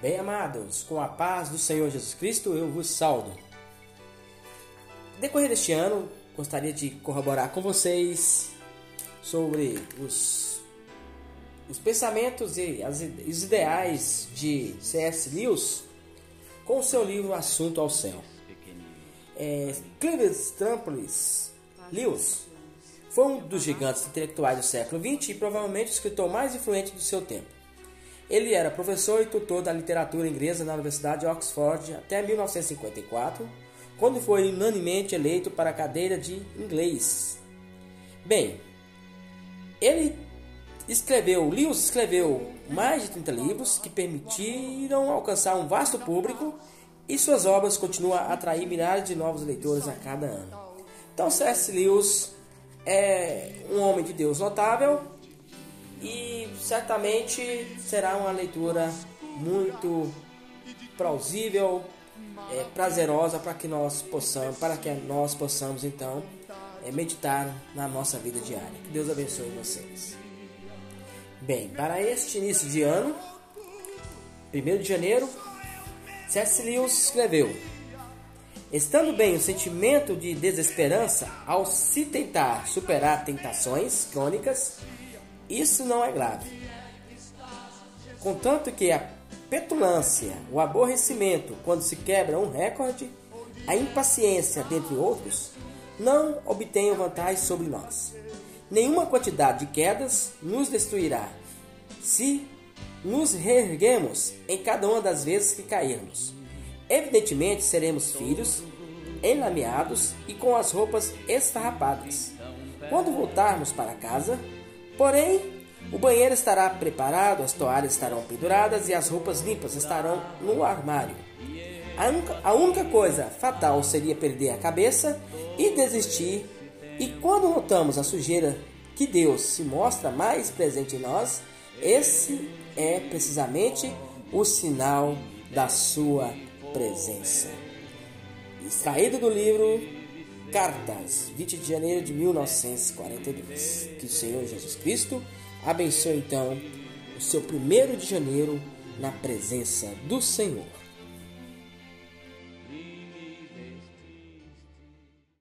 Bem amados, com a paz do Senhor Jesus Cristo, eu vos saldo. Decorrer deste ano, gostaria de corroborar com vocês sobre os, os pensamentos e as, os ideais de C.S. Lewis com o seu livro Assunto ao Céu. É, Trampolis Lewis foi um dos gigantes intelectuais do século XX e provavelmente o escritor mais influente do seu tempo. Ele era professor e tutor da literatura inglesa na Universidade de Oxford até 1954, quando foi unanimemente eleito para a cadeira de inglês. Bem, ele escreveu, Lewis escreveu mais de 30 livros que permitiram alcançar um vasto público e suas obras continuam a atrair milhares de novos leitores a cada ano. Então, C.S. Lewis é um homem de Deus notável e certamente será uma leitura muito plausível, é, prazerosa para que nós possamos, para que nós possamos então é, meditar na nossa vida diária. Que Deus abençoe vocês. Bem, para este início de ano, 1 de janeiro, C.S. Lewis escreveu: Estando bem o sentimento de desesperança ao se tentar superar tentações crônicas, isso não é grave. Contanto que a petulância, o aborrecimento quando se quebra um recorde, a impaciência, dentre outros, não obtenham vantagem sobre nós. Nenhuma quantidade de quedas nos destruirá, se nos reerguemos em cada uma das vezes que cairmos. Evidentemente seremos filhos, enlameados e com as roupas esfarrapadas. Quando voltarmos para casa, porém, o banheiro estará preparado, as toalhas estarão penduradas e as roupas limpas estarão no armário. A única, a única coisa fatal seria perder a cabeça e desistir. E quando notamos a sujeira que Deus se mostra mais presente em nós, esse é precisamente o sinal da sua presença. Extraído do livro Cartas, 20 de janeiro de 1942. Que o Senhor Jesus Cristo abençoe então o seu primeiro de janeiro na presença do Senhor.